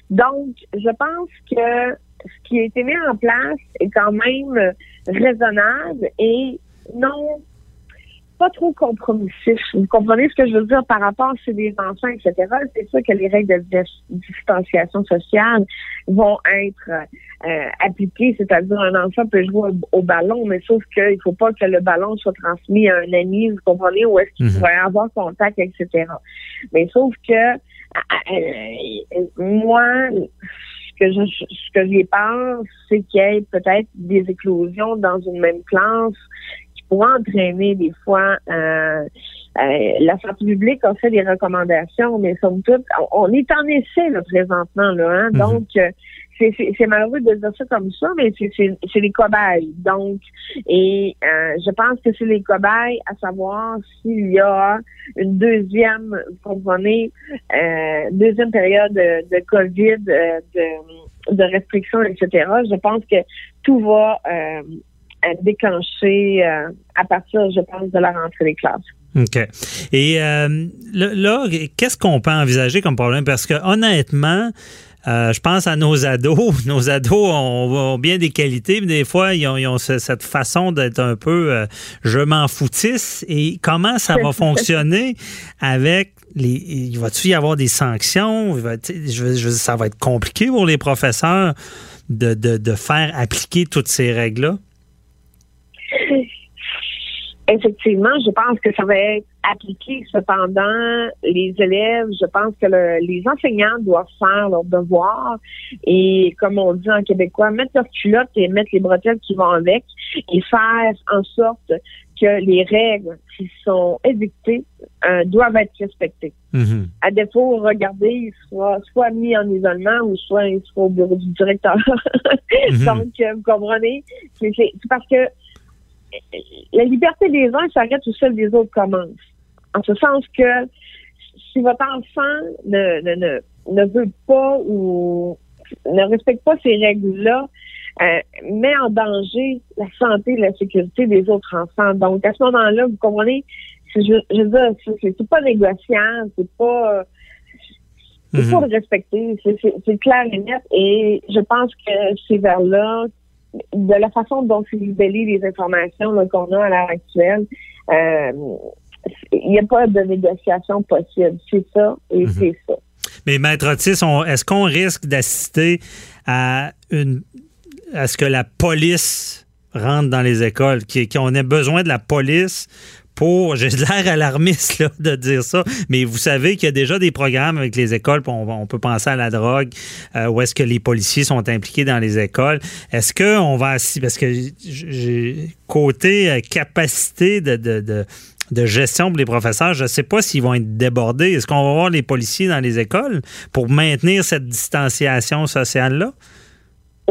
Donc, je pense que ce qui a été mis en place est quand même raisonnable et non pas trop compromissif. Vous comprenez ce que je veux dire par rapport c'est des enfants, etc. C'est sûr que les règles de dis- distanciation sociale vont être euh, appliquées, c'est-à-dire un enfant peut jouer au, au ballon, mais sauf qu'il faut pas que le ballon soit transmis à un ami, vous comprenez, où est-ce qu'il Mhm. pourrait avoir contact, etc. Mais sauf que euh, euh, moi, ce que je ce que j'y pense, c'est qu'il y ait peut-être des éclosions dans une même classe pourraient entraîner des fois euh, euh, la santé publique a fait des recommandations, mais somme toute, on, on est en essai là, présentement, là, hein, Mhm. donc euh, c'est- malheureux de dire ça comme ça, mais c'est- c'est c'est les cobayes. Donc, et euh, je pense que c'est les cobayes à savoir s'il y a une deuxième, vous comprenez, euh, deuxième période de, de COVID, euh, de, de restrictions, etc. Je pense que tout va euh, être déclenché euh, à partir, je pense, de la rentrée des classes. OK. Et euh, là, là, qu'est-ce qu'on peut envisager comme problème? Parce que honnêtement, euh, je pense à nos ados. <laughs> Nos ados ont, ont bien des qualités, mais des fois, ils ont, ils ont ce- cette façon d'être un peu euh, je m'en foutisse. Et comment ça va fonctionner avec les. Il va-tu y avoir des sanctions? Il va- je veux- je veux dire, ça va être compliqué pour les professeurs de, de, de faire appliquer toutes ces règles-là? Effectivement, je pense que ça va être appliqué. Cependant, les élèves, je pense que le- les enseignants doivent faire leur devoir et, comme on dit en québécois, mettre leur culotte et mettre les bretelles qui vont avec et faire en sorte que les règles qui sont édictées euh, doivent être respectées. Mhm. À défaut, regardez, il sera soit mis en isolement ou soit il sera au bureau du directeur. <laughs> Mhm. Donc, euh, vous comprenez? C'est parce que la liberté des uns s'arrête où celle des autres commence. En ce sens que si votre enfant ne, ne, ne, ne veut pas ou ne respecte pas ces règles-là, euh, met en danger la santé et la sécurité des autres enfants. Donc, à ce moment-là, vous comprenez, je, je veux dire, c'est- pas négociable, c'est pas... Il faut le respecter, c'est clair et net. Et je pense que c'est vers là, de la façon dont c'est libellé les informations qu'on a à l'heure actuelle, euh, il n'y a pas de négociation possible. C'est ça et Mhm. c'est ça. Mais Maître Otis, est-ce qu'on risque d'assister à une à ce que la police rentre dans les écoles, qu'on ait besoin de la police pour, j'ai l'air alarmiste là, de dire ça, mais vous savez qu'il y a déjà des programmes avec les écoles, on, peut penser à la drogue, euh, où est-ce que les policiers sont impliqués dans les écoles. Est-ce qu'on va parce que j'ai côté euh, capacité de, de, de de gestion pour les professeurs, je ne sais pas s'ils vont être débordés. Est-ce qu'on va voir les policiers dans les écoles pour maintenir cette distanciation sociale-là?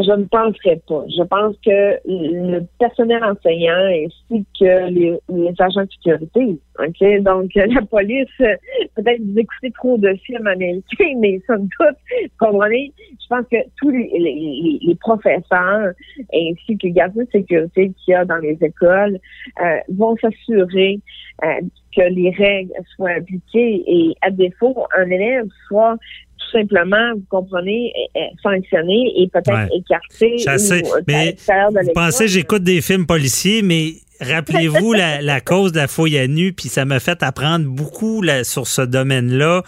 Je ne penserais pas. Je pense que le personnel enseignant ainsi que les, agents de sécurité, OK? Donc, la police, euh, peut-être vous écoutez trop de films américains, mais somme toute, vous comprenez? Je pense que tous les, professeurs ainsi que les gardiens de sécurité qu'il y a dans les écoles euh, vont s'assurer euh, que les règles soient appliquées et, à défaut, un élève soit tout simplement, vous comprenez, eh, eh, sanctionné et peut-être Ouais. sais, ou, euh, mais de vous pensez j'écoute des films policiers, mais rappelez-vous la, la <laughs> cause de la fouille à nu, puis ça m'a fait apprendre beaucoup là, sur ce domaine-là.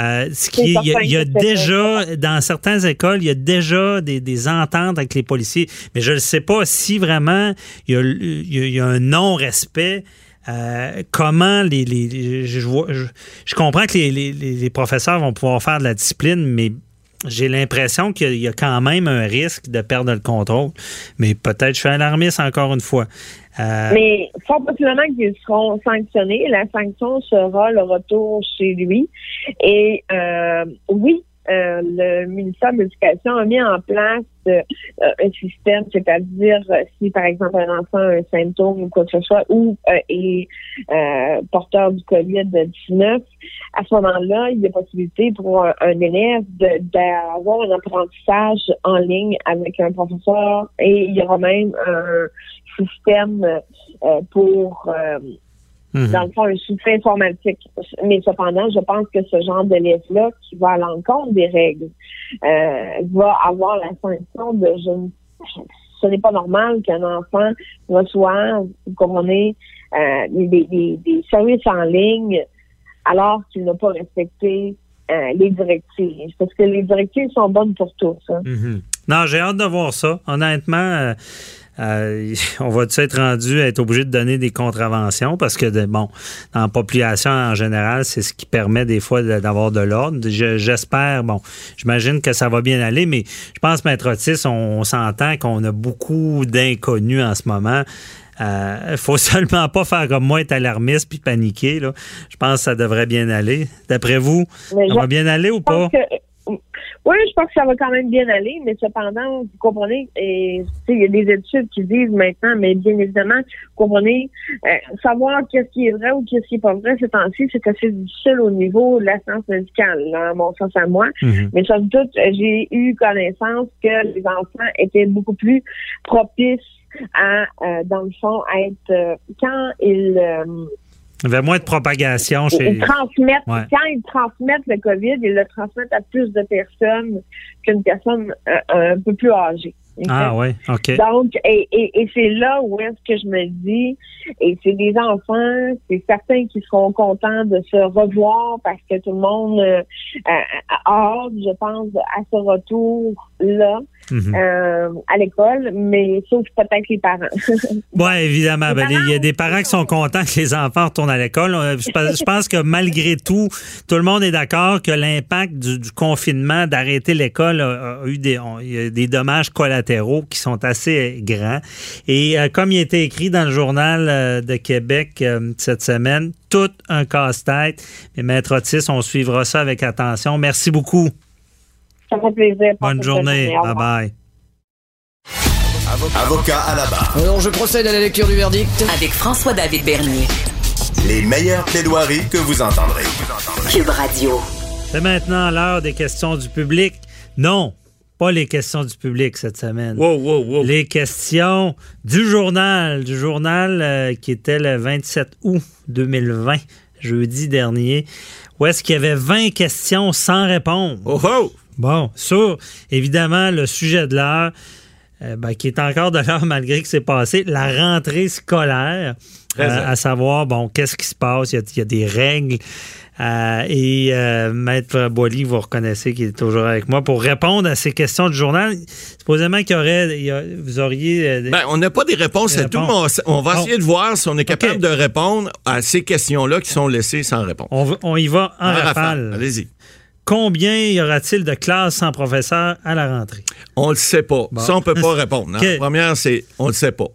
Euh, ce qui il y a, y déjà, dans certaines écoles, il y a déjà des, des ententes avec les policiers, mais je ne sais pas si vraiment il y a, il y a- il y a un non-respect. Euh, comment les, je, vois- je, comprends que les professeurs vont pouvoir faire de la discipline, mais j'ai l'impression qu'il y a quand même un risque de perdre le contrôle. Mais peut-être je suis alarmiste encore une fois. Euh, Mais fort possiblement qu'ils seront sanctionnés. La sanction sera le retour chez lui. Et euh, oui, euh, le ministère de l'Éducation a mis en place euh, un système, c'est-à-dire euh, si par exemple un enfant a un symptôme ou quoi que ce soit ou est porteur du COVID-19, à ce moment-là, il y a possibilité pour un, élève d'avoir un apprentissage en ligne avec un professeur et il y aura même un système pour mhm. dans le fond, un soutien informatique. Mais cependant, je pense que ce genre d'élève-là qui va à l'encontre des règles euh, va avoir la sanction de je ne- ce n'est pas normal qu'un enfant reçoive, vous comprenez, euh, des, des- des services en ligne alors qu'il n'a pas respecté euh, les directives. Parce que les directives sont bonnes pour tous. hein. Mhm. Non, j'ai hâte de voir ça. Honnêtement, euh, euh, <laughs> on va être rendu à être obligé de donner des contraventions parce que, de- bon, dans la population en général, c'est ce qui permet des fois d'avoir de l'ordre. Je- J'espère, bon, j'imagine que ça va bien aller, mais je pense, Maître Otis, on, on s'entend qu'on a beaucoup d'inconnus en ce moment. Il faut <laughs> seulement pas faire comme moi, être alarmiste puis paniquer. Là. Je pense que ça devrait bien aller. D'après vous, Mais ça va bien aller ou pas? que- oui, je pense que ça va quand même bien aller, mais cependant, vous comprenez, et, tu sais, il y a des études qui disent maintenant, mais bien évidemment, vous comprenez, euh, savoir qu'est-ce qui est vrai ou qu'est-ce qui est pas vrai ces temps-ci, c'est assez difficile au niveau de la science médicale, à mon sens à moi. Mhm. Mais somme toute, j'ai eu connaissance que les enfants étaient beaucoup plus propices à, euh, dans le fond, à être, euh, quand ils... euh, Il y avait moins de propagation chez. ils transmettent, Ouais. quand ils transmettent le COVID, ils le transmettent à plus de personnes qu'une personne euh, un peu plus âgée. Ah ouais, OK. Donc, et, et, et c'est là où est-ce que je me dis, et c'est des enfants, c'est certains qui seront contents de se revoir parce que tout le monde euh, a hâte, je pense, à ce retour-là Mhm. euh, à l'école, mais sauf peut-être les parents. <laughs> Oui, évidemment. Ben, Il y a des parents qui sont contents que les enfants retournent à l'école. Euh, Je pense, je pense que malgré tout, tout le monde est d'accord que l'impact du, du confinement, d'arrêter l'école, a, a eu des, on- il y a des dommages collatéraux qui sont assez grands. Et euh, comme il était écrit dans le journal euh, de Québec euh, cette semaine, tout un casse-tête. Mais Maître Otis, on suivra ça avec attention. Merci beaucoup. Ça fait plaisir. Bonne journée. Revoir. Bye-bye. Avocat à la barre. Alors, je procède à la lecture du verdict. Avec François-David Bernier. Les meilleures plaidoiries que vous entendrez. Cube Radio. C'est maintenant l'heure des questions du public. Non, pas les questions du public cette semaine. Wow, wow, wow. Les questions du journal, du journal euh, qui était le 27 août 2020, jeudi dernier, où est-ce qu'il y avait 20 questions sans réponse? Oh, oh! Bon, sur, évidemment, le sujet de l'heure, euh, ben, qui est encore de l'heure <laughs> malgré que c'est passé, la rentrée scolaire, euh, à savoir, bon, qu'est-ce qui se passe, il y a, il y a des règles. euh, et Maître Boily, vous reconnaissez qu'il est toujours avec moi pour répondre à ces questions du journal. Supposément qu'il y aurait, il y a- vous auriez... Ben, on n'a pas des réponses Des à tout, mais on, on va essayer de voir si on est capable de répondre à ces questions-là qui sont laissées sans réponse. on y va en En rafale. Allez-y. Combien y aura-t-il de classes sans professeur à la rentrée? On le sait pas. Ça, on peut pas <laughs> répondre. hein. La première, c'est on le sait pas.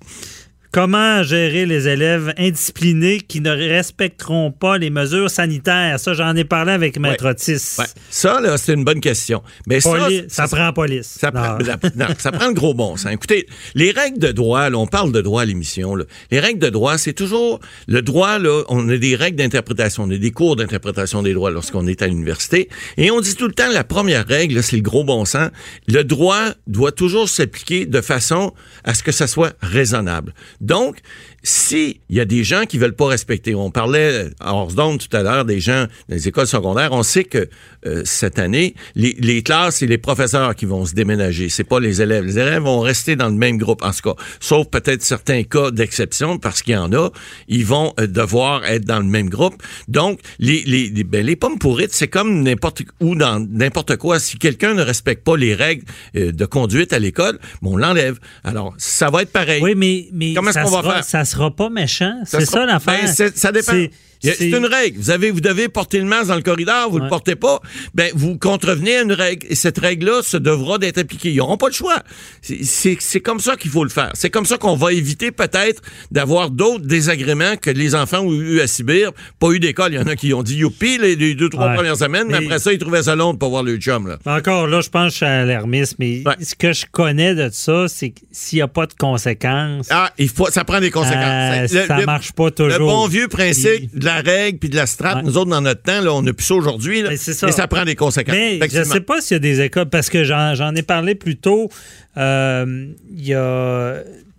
Comment gérer les élèves indisciplinés qui ne respecteront pas les mesures sanitaires? Ça, j'en ai parlé avec Maître Otis. Ouais. Ça, là, c'est une bonne question. Mais ça, Poli- ça, ça- prend police. Ça prend, la- non, ça prend le gros bon sens. Écoutez, les règles de droit, là, on parle de droit à l'émission. là. Les règles de droit, c'est toujours le droit. Là, on a des règles d'interprétation, on a des cours d'interprétation des droits lorsqu'on est à l'université, et on dit tout le temps la première règle, c'est le gros bon sens. Le droit doit toujours s'appliquer de façon à ce que ça soit raisonnable. Donc, si il y a des gens qui veulent pas respecter, on parlait à Orsdon tout à l'heure des gens des écoles secondaires, on sait que euh, cette année, les, les classes, c'est les professeurs qui vont se déménager, c'est pas les élèves. Les élèves vont rester dans le même groupe, en tout cas, sauf peut-être certains cas d'exception, parce qu'il y en a, ils vont euh, devoir être dans le même groupe. Donc, les, les, les, ben, les pommes pourrites, c'est comme n'importe où dans n'importe quoi. Si quelqu'un ne respecte pas les règles euh, de conduite à l'école, bon, on l'enlève. Alors, ça va être pareil. Oui, mais, mais Comment est-ce qu'on va faire? ça sera pas méchant. Ça C'est sera- ça l'affaire. Ben, ça dépend. C'est- une règle. Vous, avez, vous devez porter le masque dans le corridor, vous ne Ouais. le portez pas, ben, vous contrevenez à une règle. Et cette règle-là se devra d'être appliquée. Ils n'auront pas le choix. C'est- comme ça qu'il faut le faire. C'est comme ça qu'on va éviter peut-être d'avoir d'autres désagréments que les enfants ont eu à subir. Pas eu d'école. Il y en a qui ont dit youpi les, les deux, trois Ouais. premières semaines, mais, Mais- après ça, ils trouvaient ça long de pas voir le chum. Là. Encore là, je pense que je alarmiste, mais Ouais. ce que je connais de ça, c'est que s'il n'y a pas de conséquences, Ah, il faut, ça prend des conséquences. euh, Le- ça le- marche pas toujours. Le bon vieux principe de la règle puis de la strate, Ouais. nous autres, dans notre temps, là, on n'a plus ça aujourd'hui, Mais ça. mais ça prend des conséquences. Mais je Effectivement. sais pas s'il y a des écoles, parce que j'en ai parlé plus tôt. euh, Il y a.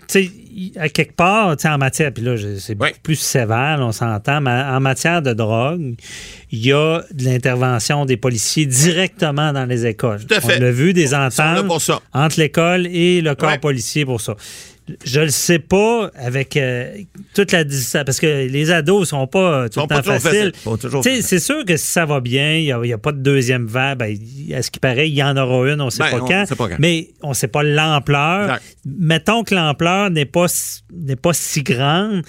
Tu sais, il- à quelque part, en matière, puis là, c'est beaucoup plus sévère, là, on s'entend, mais en matière de drogue, il y a de l'intervention des policiers directement dans les écoles. Tout à fait. On l'a vu, des ententes entre l'école et le corps policier pour ça. Je le sais pas avec euh, toute la distance, parce que les ados sont pas euh, tout Sont le pas temps toujours faciles. faciles. c'est sûr que si ça va bien, il n'y a, pas de deuxième vague, ben, à ce qui paraît, il y en aura une, on ne sait, Ben, pas on quand, sait pas quand. mais on ne sait pas l'ampleur. Mettons que l'ampleur n'est pas, si- pas grande,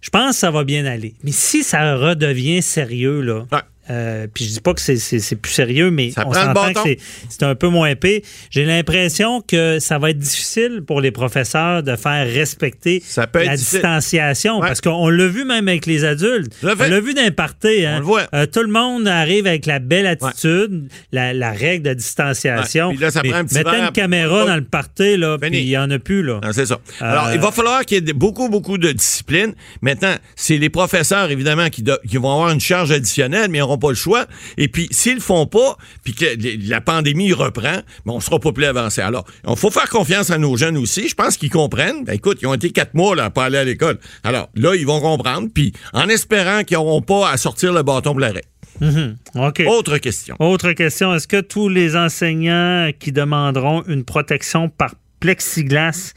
je pense que ça va bien aller. Mais si ça redevient sérieux, là, Ouais. Euh, puis je dis pas que c'est- plus sérieux, mais Ça on s'entend que c'est- un peu moins épais. J'ai l'impression que ça va être difficile pour les professeurs de faire respecter Ça peut être la distanciation, Ouais. parce qu'on l'a vu même avec les adultes. On l'a vu les parties. hein. On le voit. Euh, tout le monde arrive avec la belle attitude, la, la règle de distanciation. Ouais. Puis là, ça Mais prend un petit mettez verre. une caméra dans le party, là, puis il n'y en a plus. Là. C'est ça. Euh, Alors, il va falloir qu'il y ait beaucoup, beaucoup de discipline. Maintenant, c'est les professeurs, évidemment, qui, do- qui vont avoir une charge additionnelle, mais ils n'auront pas le choix. Et puis, s'ils le font pas, puis que la pandémie reprend, ben, on sera pas plus avancé. Alors, il faut faire confiance à nos jeunes aussi. Je pense qu'ils comprennent. Ben, écoute, ils ont été quatre mois là, à pas aller à l'école. Alors, là, ils vont comprendre. Puis, en espérant qu'ils n'auront pas à sortir le bâton pour l'arrêt. Mhm. OK. Autre question. Autre question, est-ce que tous les enseignants qui demanderont une protection par plexiglas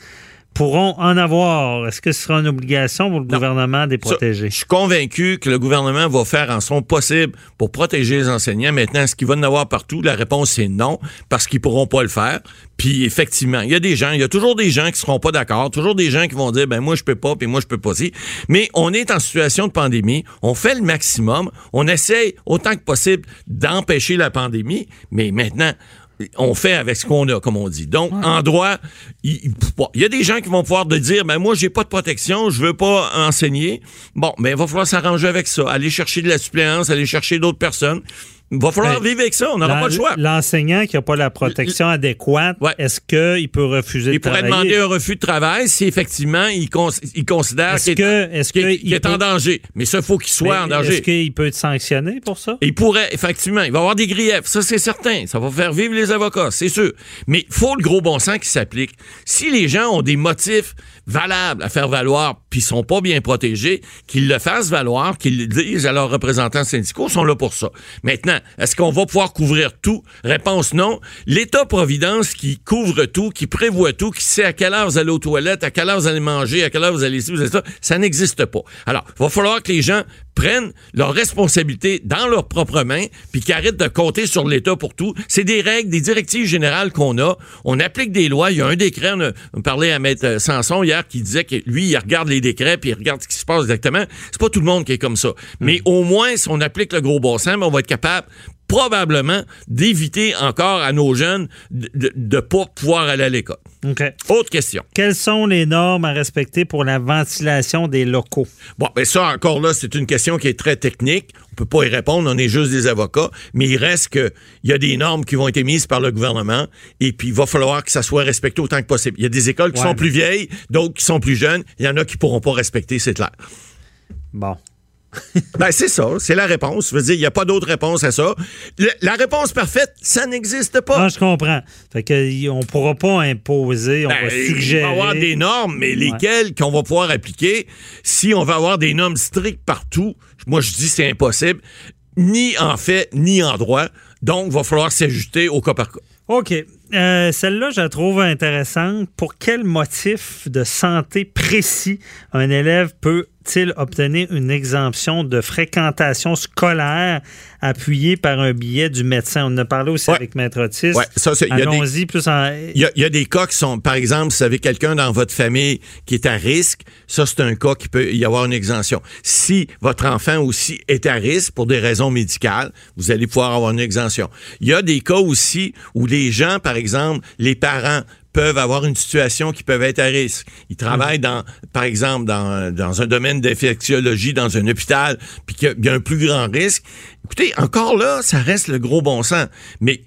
pourront en avoir? Est-ce que ce sera une obligation pour le gouvernement de les Ça, protéger? je suis convaincu que le gouvernement va faire en son possible pour protéger les enseignants. Maintenant, est-ce qu'il va en avoir partout? La réponse, c'est non, parce qu'ils pourront pas le faire. Puis, effectivement, il y a des gens, il y a toujours des gens qui seront pas d'accord, toujours des gens qui vont dire, ben moi, je peux pas, puis moi, je peux pas aussi. Mais on est en situation de pandémie, on fait le maximum, on essaye autant que possible d'empêcher la pandémie, mais maintenant, on fait avec ce qu'on a, comme on dit. Donc, en droit, il, y a des gens qui vont pouvoir te dire, ben moi, j'ai pas de protection, je veux pas enseigner. Bon, mais il va falloir s'arranger avec ça, aller chercher de la suppléance, aller chercher d'autres personnes. Il va falloir Ben, vivre avec ça, on n'aura pas le choix. L'enseignant qui n'a pas la protection adéquate, Ouais. est-ce qu'il peut refuser Il de pourrait travailler? demander un refus de travail si effectivement il, cons- il considère qu'il que- est, que est- qu'il il est en danger. Mais ça, il faut qu'il soit en danger. Est-ce qu'il peut être sanctionné pour ça? Il pourrait, effectivement, il va y avoir des griefs, ça c'est certain. Ça va faire vivre les avocats, c'est sûr. Mais il faut le gros bon sens qui s'applique. Si les gens ont des motifs valables à faire valoir, puis ils sont pas bien protégés, qu'ils le fassent valoir, qu'ils le disent à leurs représentants syndicaux, sont là pour ça. Maintenant, est-ce qu'on va pouvoir couvrir tout? Réponse non. L'État-providence qui couvre tout, qui prévoit tout, qui sait à quelle heure vous allez aux toilettes, à quelle heure vous allez manger, à quelle heure vous allez ici, vous allez ça, ça n'existe pas. Alors, il va falloir que les gens prennent leurs responsabilités dans leurs propres mains, puis qu'ils arrêtent de compter sur l'État pour tout. C'est des règles, des directives générales qu'on a. On applique des lois. Il y a un décret, on a on parlait à Maître Sanson hier, qui disait que lui, il regarde les décrets, puis il regarde ce qui se passe exactement. C'est pas tout le monde qui est comme ça. Mais au moins, si on applique le gros bon sens, on va être capable probablement d'éviter encore à nos jeunes de ne pas pouvoir aller à l'école. Autre question. Quelles sont les normes à respecter pour la ventilation des locaux? Bon, ben ça, encore là, c'est une question qui est très technique. On peut pas y répondre, on est juste des avocats, mais il reste que il y a des normes qui vont être émises par le gouvernement et puis il va falloir que ça soit respecté autant que possible. Il y a des écoles qui Ouais. sont plus vieilles, d'autres qui sont plus jeunes. Il y en a qui pourront pas respecter, c'est clair. Bon. <laughs> Ben, c'est ça, c'est la réponse. Je veux dire, il n'y a pas d'autre réponse à ça. Le- la réponse parfaite, ça n'existe pas. Ah, je comprends. Fait que, on pourra pas imposer, on Ben, va suggérer. Il va avoir des normes, mais lesquelles qu'on va pouvoir appliquer si on va avoir des normes strictes partout? Moi, je dis c'est impossible, ni en fait, ni en droit. Donc, il va falloir s'ajuster au cas par cas. OK. Euh, Celle-là, je la trouve intéressante. Pour quel motif de santé précis un élève peut pourrait-il obtenir une exemption de fréquentation scolaire appuyée par un billet du médecin? On en a parlé aussi Ouais. avec Maître Otis. Ouais, ça, c'est- il y a des- Allons-y plus en... Il y, a, il y a des cas qui sont, par exemple, si vous avez quelqu'un dans votre famille qui est à risque, ça, c'est un cas qui peut y avoir une exemption. Si votre enfant aussi est à risque pour des raisons médicales, vous allez pouvoir avoir une exemption. Il y a des cas aussi où les gens, par exemple, les parents, peuvent avoir une situation qui peuvent être à risque. Ils travaillent dans, par exemple, dans, dans un domaine d'infectiologie, dans un hôpital, puis qu'il y a- il y a un plus grand risque. Écoutez, encore là, ça reste le gros bon sens. Mais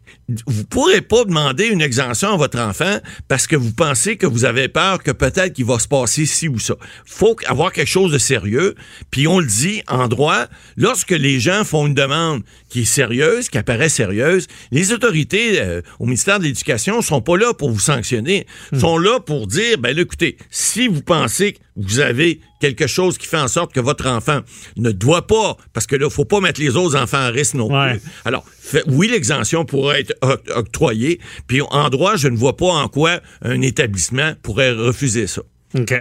vous pourrez pas demander une exemption à votre enfant parce que vous pensez que vous avez peur que peut-être qu'il va se passer ci ou ça. Faut avoir quelque chose de sérieux. Puis on le dit en droit, lorsque les gens font une demande qui est sérieuse, qui apparaît sérieuse, les autorités euh, au ministère de l'Éducation sont pas là pour vous sanctionner, sont là pour dire, ben là, écoutez, si vous pensez que vous avez quelque chose qui fait en sorte que votre enfant ne doit pas, parce que là, faut pas mettre les autres enfants à risque non Ouais. plus. Alors, fait- oui, l'exemption pourrait être oc- octroyée, puis en droit, je ne vois pas en quoi un établissement pourrait refuser ça. OK.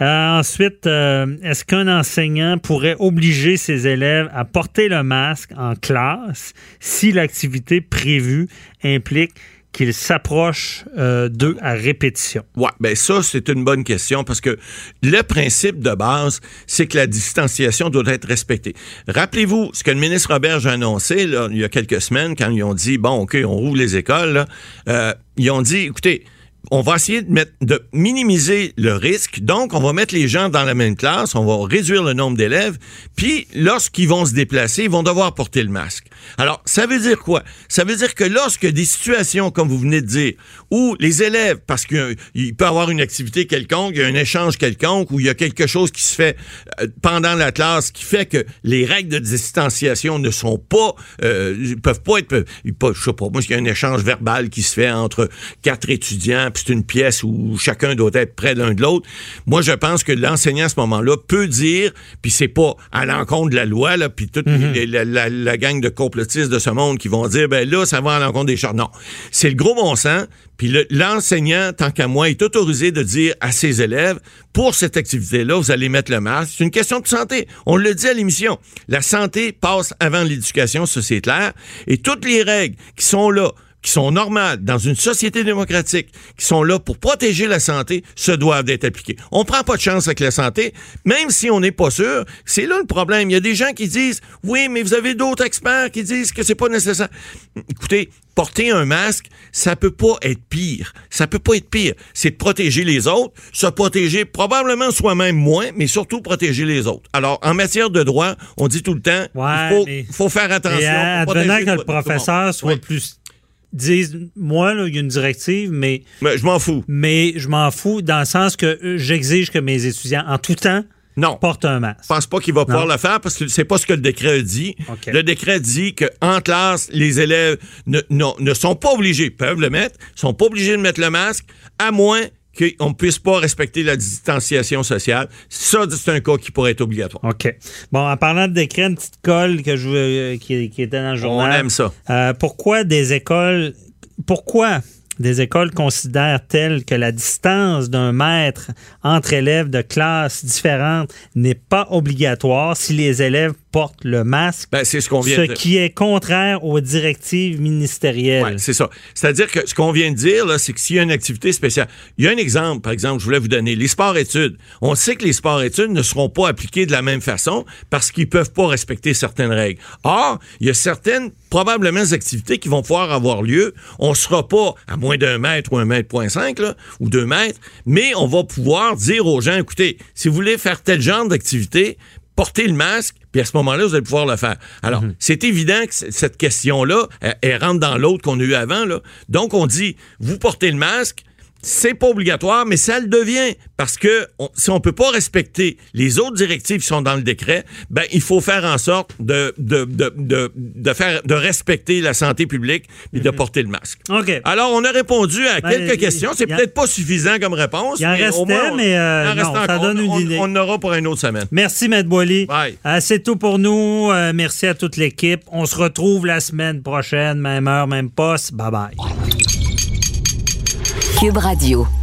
Euh, ensuite, euh, est-ce qu'un enseignant pourrait obliger ses élèves à porter le masque en classe si l'activité prévue implique qu'ils s'approchent euh, d'eux à répétition? Ouais, ben ça, c'est une bonne question parce que le principe de base, c'est que la distanciation doit être respectée. Rappelez-vous ce que le ministre Roberge a annoncé il y a quelques semaines quand ils ont dit, bon, OK, on rouvre les écoles. Euh, ils ont dit, écoutez, on va essayer de, mettre, de minimiser le risque. Donc, on va mettre les gens dans la même classe, on va réduire le nombre d'élèves, puis lorsqu'ils vont se déplacer, ils vont devoir porter le masque. Alors, ça veut dire quoi? Ça veut dire que lorsque des situations, comme vous venez de dire, où les élèves, parce qu'il peut avoir une activité quelconque, il y a un échange quelconque, ou il y a quelque chose qui se fait euh, pendant la classe qui fait que les règles de distanciation ne sont pas, euh, peuvent pas être, je sais pas, moi, il y a un échange verbal qui se fait entre quatre étudiants, puis c'est une pièce où chacun doit être près l'un de l'autre. Moi, je pense que l'enseignant à ce moment-là peut dire, puis c'est pas à l'encontre de la loi, là, puis toute les- la, la- la gang de complotistes de ce monde qui vont dire, ben là, ça va à l'encontre des chartes. Non, c'est le gros bon sens. Puis le- l'enseignant, tant qu'à moi, est autorisé de dire à ses élèves, pour cette activité-là, vous allez mettre le masque. C'est une question de santé. On le dit à l'émission. La santé passe avant l'éducation, ça c'est clair. Et toutes les règles qui sont là, qui sont normales dans une société démocratique, qui sont là pour protéger la santé, se doivent d'être appliquées. On prend pas de chance avec la santé, même si on n'est pas sûr. C'est là le problème. Il y a des gens qui disent, oui, mais vous avez d'autres experts qui disent que c'est pas nécessaire. Écoutez, porter un masque, ça peut pas être pire. Ça peut pas être pire. C'est de protéger les autres, se protéger probablement soi-même moins, mais surtout protéger les autres. Alors, en matière de droit, on dit tout le temps, Ouais, il faut, mais- faut faire attention. Et euh, advenant protéger que le professeur soit Oui. plus dise moi là, il y a une directive mais Mais je m'en fous. mais je m'en fous dans le sens que euh, j'exige que mes étudiants en tout temps Non. portent un masque. Je pense pas qu'il va pouvoir Non. le faire parce que c'est pas ce que le décret dit. Le décret dit que en classe, les élèves ne, non- ne sont pas obligés, peuvent le mettre, sont pas obligés de mettre le masque, à moins qu'on ne puisse pas respecter la distanciation sociale. Ça, c'est un cas qui pourrait être obligatoire. OK. Bon, en parlant de décret, une petite colle que je, veux- qui, qui était dans le journal. On aime ça. Euh, pourquoi des écoles. Pourquoi des écoles considèrent-elles que la distance d'un mètre entre élèves de classes différentes n'est pas obligatoire si les élèves portent le masque? Ben, c'est ce qu'on vient ce de qui est contraire aux directives ministérielles. Ouais, c'est ça. C'est-à-dire que ce qu'on vient de dire, c'est que s'il y a une activité spéciale, il y a un exemple, par exemple, je voulais vous donner, les sports-études. On sait que les sports-études ne seront pas appliqués de la même façon parce qu'ils peuvent pas respecter certaines règles. Or, il y a certaines, probablement, activités qui vont pouvoir avoir lieu. On sera pas à moins d'un mètre ou un mètre point cinq, là, ou deux mètres, mais on va pouvoir dire aux gens, écoutez, si vous voulez faire tel genre d'activité, portez le masque, puis à ce moment-là, vous allez pouvoir le faire. Alors, c'est évident que cette question-là, elle, elle rentre dans l'autre qu'on a eu avant. Là. Donc, on dit, vous portez le masque, c'est pas obligatoire, mais ça le devient parce que on- si on peut pas respecter les autres directives qui sont dans le décret, ben il faut faire en sorte de de, de, de, de faire de respecter la santé publique et de porter le masque. OK. Alors on a répondu à Ben, quelques questions, c'est peut-être pas suffisant comme réponse. Il en mais au restait, moins, on- mais, euh, en reste non, ça donne une on, idée. on en aura pour une autre semaine. Merci, Maître Boily. Bye. Euh, c'est tout pour nous. Euh, merci à toute l'équipe. On se retrouve la semaine prochaine, même heure, même poste. Bye bye. Cube Radio.